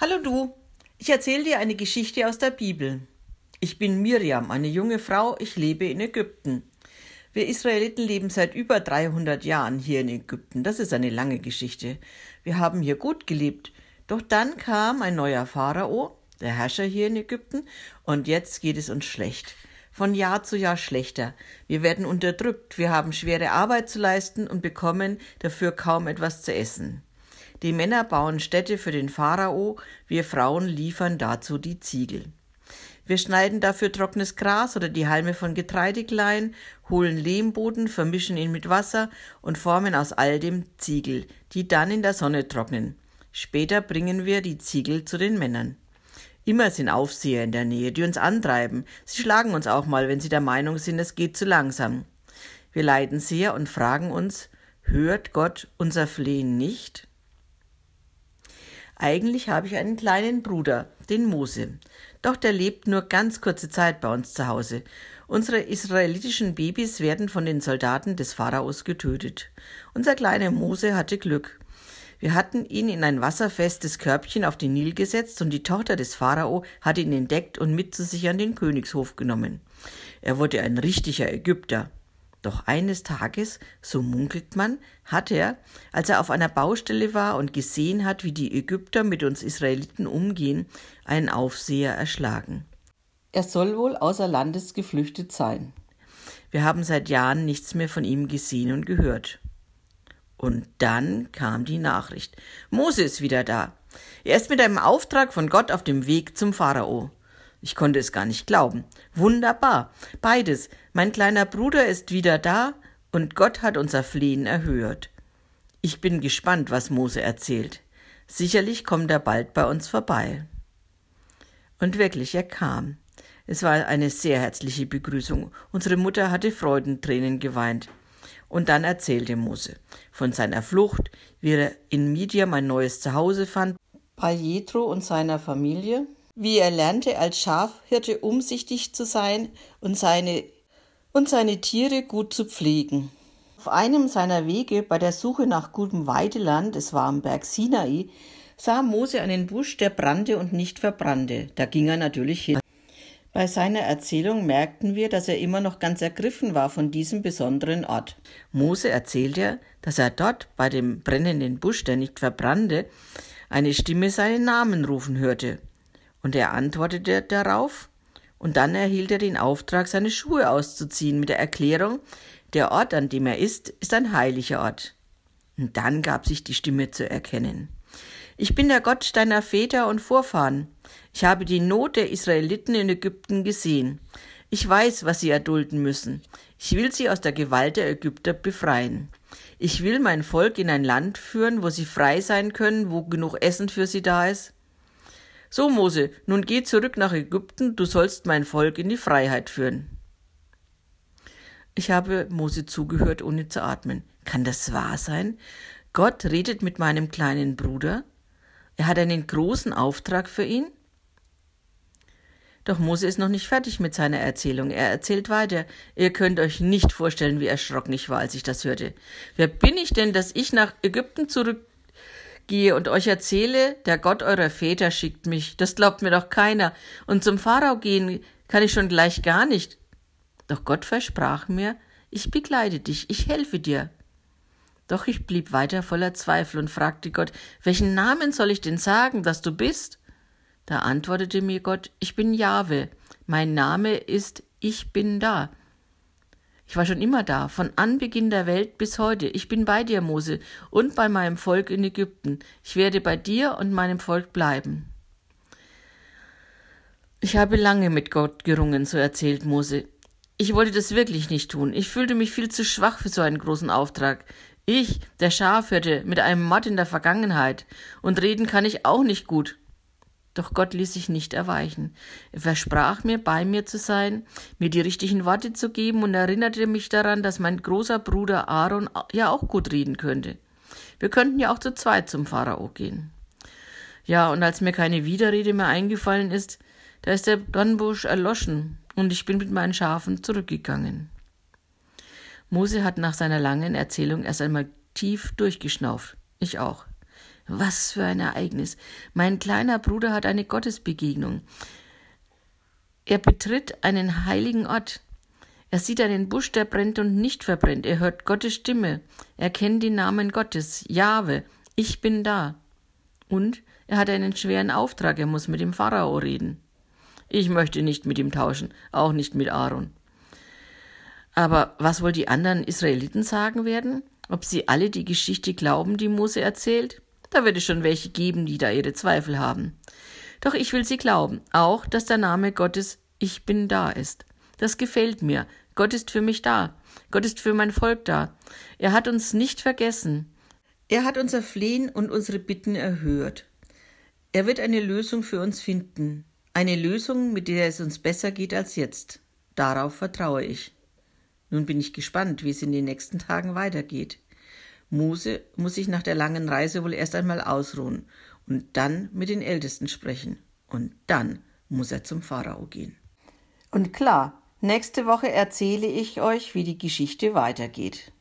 Hallo du, ich erzähle dir eine Geschichte aus der Bibel. Ich bin Miriam, eine junge Frau, ich lebe in Ägypten. Wir Israeliten leben seit über 300 Jahren hier in Ägypten. Das ist eine lange Geschichte. Wir haben hier gut gelebt. Doch dann kam ein neuer Pharao, der Herrscher hier in Ägypten, und jetzt geht es uns schlecht. Von Jahr zu Jahr schlechter. Wir werden unterdrückt, wir haben schwere Arbeit zu leisten und bekommen dafür kaum etwas zu essen. Die Männer bauen Städte für den Pharao, wir Frauen liefern dazu die Ziegel. Wir schneiden dafür trockenes Gras oder die Halme von Getreide klein, holen Lehmboden, vermischen ihn mit Wasser und formen aus all dem Ziegel, die dann in der Sonne trocknen. Später bringen wir die Ziegel zu den Männern. Immer sind Aufseher in der Nähe, die uns antreiben. Sie schlagen uns auch mal, wenn sie der Meinung sind, es geht zu langsam. Wir leiden sehr und fragen uns, hört Gott unser Flehen nicht? Eigentlich habe ich einen kleinen Bruder, den Mose. Doch der lebt nur ganz kurze Zeit bei uns zu Hause. Unsere israelitischen Babys werden von den Soldaten des Pharaos getötet. Unser kleiner Mose hatte Glück. Wir hatten ihn in ein wasserfestes Körbchen auf den Nil gesetzt und die Tochter des Pharao hatte ihn entdeckt und mit zu sich an den Königshof genommen. Er wurde ein richtiger Ägypter. Doch eines Tages, so munkelt man, hat er, als er auf einer Baustelle war und gesehen hat, wie die Ägypter mit uns Israeliten umgehen, einen Aufseher erschlagen. Er soll wohl außer Landes geflüchtet sein. Wir haben seit Jahren nichts mehr von ihm gesehen und gehört. Und dann kam die Nachricht. Mose ist wieder da. Er ist mit einem Auftrag von Gott auf dem Weg zum Pharao. Ich konnte es gar nicht glauben. Wunderbar. Beides. Mein kleiner Bruder ist wieder da und Gott hat unser Flehen erhört. Ich bin gespannt, was Mose erzählt. Sicherlich kommt er bald bei uns vorbei. Und wirklich, er kam. Es war eine sehr herzliche Begrüßung. Unsere Mutter hatte Freudentränen geweint. Und dann erzählte Mose von seiner Flucht, wie er in Midian ein neues Zuhause fand, bei Jethro und seiner Familie, wie er lernte, als Schafhirte umsichtig zu sein und seine, und seine Tiere gut zu pflegen. Auf einem seiner Wege bei der Suche nach gutem Weideland, es war am Berg Sinai, sah Mose einen Busch, der brannte und nicht verbrannte. Da ging er natürlich hin. Bei seiner Erzählung merkten wir, dass er immer noch ganz ergriffen war von diesem besonderen Ort. Mose erzählte, dass er dort bei dem brennenden Busch, der nicht verbrannte, eine Stimme seinen Namen rufen hörte. Und er antwortete darauf, und dann erhielt er den Auftrag, seine Schuhe auszuziehen, mit der Erklärung, der Ort, an dem er ist, ist ein heiliger Ort. Und dann gab sich die Stimme zu erkennen. Ich bin der Gott deiner Väter und Vorfahren. Ich habe die Not der Israeliten in Ägypten gesehen. Ich weiß, was sie erdulden müssen. Ich will sie aus der Gewalt der Ägypter befreien. Ich will mein Volk in ein Land führen, wo sie frei sein können, wo genug Essen für sie da ist. So, Mose, nun geh zurück nach Ägypten, du sollst mein Volk in die Freiheit führen. Ich habe Mose zugehört, ohne zu atmen. Kann das wahr sein? Gott redet mit meinem kleinen Bruder? Er hat einen großen Auftrag für ihn? Doch Mose ist noch nicht fertig mit seiner Erzählung. Er erzählt weiter. Ihr könnt euch nicht vorstellen, wie erschrocken ich war, als ich das hörte. Wer bin ich denn, dass ich nach Ägypten zurück gehe und euch erzähle, der Gott eurer Väter schickt mich. Das glaubt mir doch keiner. Und zum Pharao gehen kann ich schon gleich gar nicht. Doch Gott versprach mir, ich begleite dich, ich helfe dir. Doch ich blieb weiter voller Zweifel und fragte Gott, welchen Namen soll ich denn sagen, dass du bist? Da antwortete mir Gott, ich bin Jahwe, mein Name ist Ich bin da. Ich war schon immer da, von Anbeginn der Welt bis heute. Ich bin bei dir, Mose, und bei meinem Volk in Ägypten. Ich werde bei dir und meinem Volk bleiben. Ich habe lange mit Gott gerungen, so erzählt Mose. Ich wollte das wirklich nicht tun. Ich fühlte mich viel zu schwach für so einen großen Auftrag. Ich, der Schafhirte, mit einem Mord in der Vergangenheit. Und reden kann ich auch nicht gut. Doch Gott ließ sich nicht erweichen. Er versprach mir, bei mir zu sein, mir die richtigen Worte zu geben und erinnerte mich daran, dass mein großer Bruder Aaron ja auch gut reden könnte. Wir könnten ja auch zu zweit zum Pharao gehen. Ja, und als mir keine Widerrede mehr eingefallen ist, da ist der Dornbusch erloschen und ich bin mit meinen Schafen zurückgegangen. Mose hat nach seiner langen Erzählung erst einmal tief durchgeschnauft. Ich auch. Was für ein Ereignis. Mein kleiner Bruder hat eine Gottesbegegnung. Er betritt einen heiligen Ort. Er sieht einen Busch, der brennt und nicht verbrennt. Er hört Gottes Stimme. Er kennt den Namen Gottes. Jahwe. Ich bin da. Und er hat einen schweren Auftrag. Er muss mit dem Pharao reden. Ich möchte nicht mit ihm tauschen, auch nicht mit Aaron. Aber was wohl die anderen Israeliten sagen werden? Ob sie alle die Geschichte glauben, die Mose erzählt? Da wird es schon welche geben, die da ihre Zweifel haben. Doch ich will sie glauben, auch, dass der Name Gottes Ich bin da ist. Das gefällt mir. Gott ist für mich da. Gott ist für mein Volk da. Er hat uns nicht vergessen. Er hat unser Flehen und unsere Bitten erhört. Er wird eine Lösung für uns finden. Eine Lösung, mit der es uns besser geht als jetzt. Darauf vertraue ich. Nun bin ich gespannt, wie es in den nächsten Tagen weitergeht. Mose muss sich nach der langen Reise wohl erst einmal ausruhen und dann mit den Ältesten sprechen. Und dann muss er zum Pharao gehen. Und klar, nächste Woche erzähle ich euch, wie die Geschichte weitergeht.